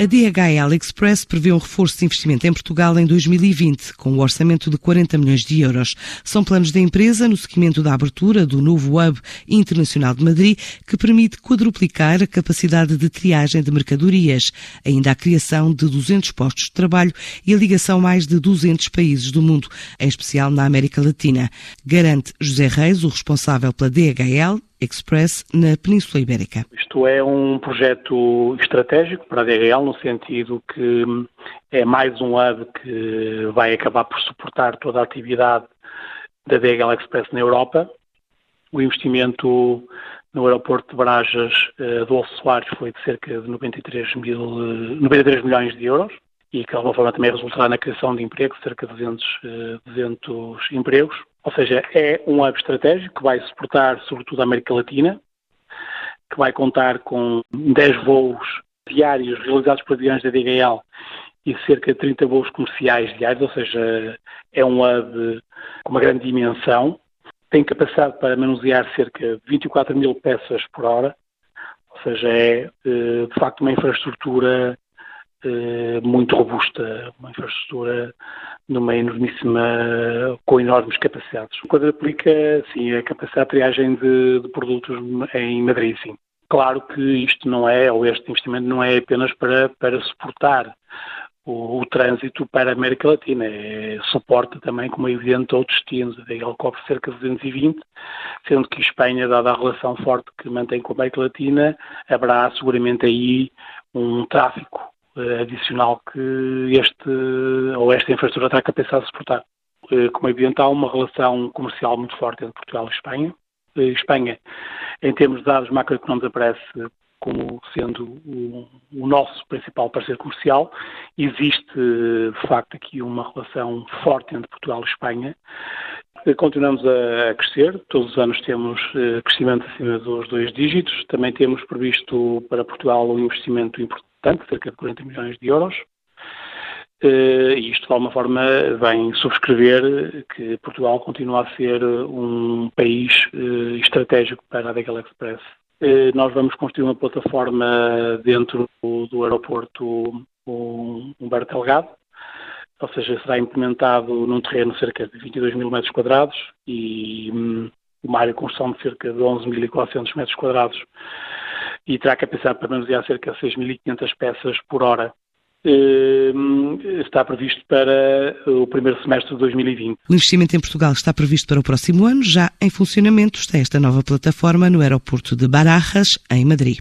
A DHL Express prevê um reforço de investimento em Portugal em 2020, com um orçamento de 40 milhões de euros. São planos da empresa no seguimento da abertura do novo Hub Internacional de Madrid, que permite quadruplicar a capacidade de triagem de mercadorias, ainda a criação de 200 postos de trabalho e a ligação a mais de 200 países do mundo, em especial na América Latina. Garante José Reis, o responsável pela DHL, Express na Península Ibérica. Isto é um projeto estratégico para a DRL, no sentido que é mais um hub que vai acabar por suportar toda a atividade da DHL Express na Europa. O investimento no aeroporto de Barajas uh, do Soares foi de cerca de 93, mil, 93 milhões de euros e que de alguma forma também resultará na criação de empregos, cerca de 200, 200 uh, empregos. Ou seja, é um hub estratégico que vai suportar sobretudo a América Latina, que vai contar com 10 voos diários realizados por aviões da DHL e cerca de 30 voos comerciais diários, ou seja, é um hub com uma grande dimensão. Tem capacidade para manusear cerca de 24 mil peças por hora, ou seja, é eh, de facto uma infraestrutura eh, muito robusta, uma infraestrutura numa enormíssima, com enormes capacidades. Quando aplica, sim, a capacidade de triagem de, de, produtos em Madrid, sim. Claro que isto não é, ou este investimento não é apenas para, para suportar o, o trânsito para a América Latina, é suporta também, como é evidente, outros destinos. Ele cobre cerca de 220, sendo que Espanha, dada a relação forte que mantém com a América Latina, haverá seguramente aí um tráfico eh, adicional que este ou esta infraestrutura terá capacidade de suportar. Eh, como é evidente, há uma relação comercial muito forte entre Portugal e Espanha. Eh, Espanha, em termos de dados macroeconómicos, aparece como sendo o, o, nosso principal parceiro comercial. Existe, de facto, aqui uma relação forte entre Portugal e Espanha. Continuamos a crescer, todos os anos temos crescimento acima dos dois dígitos. Também temos previsto para Portugal um investimento importante cerca de 40 milhões de euros. Uh, e isto, de alguma forma, vem subscrever que Portugal continua a ser um país estratégico para a DHL Express. Nós vamos construir uma plataforma dentro do aeroporto Humberto Delgado, ou seja, será implementado num terreno de cerca de 22 mil metros quadrados e um, uma área de construção de cerca de 11.400 metros quadrados e terá capacidade para manusear cerca de 6.500 peças por hora. Ehm, está previsto para o primeiro semestre de 2020. O investimento em Portugal está previsto para o próximo ano. Já em funcionamento está esta nova plataforma no aeroporto de Barajas, em Madrid.